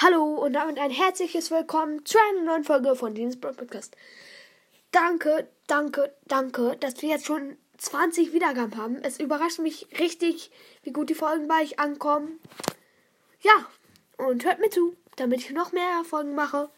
Hallo und damit ein herzliches Willkommen zu einer neuen Folge von Dienst Podcast. Danke, danke, danke, dass wir jetzt schon 20 Wiedergaben haben. Es überrascht mich richtig, wie gut die Folgen bei euch ankommen. Ja, und hört mir zu, damit ich noch mehr Folgen mache.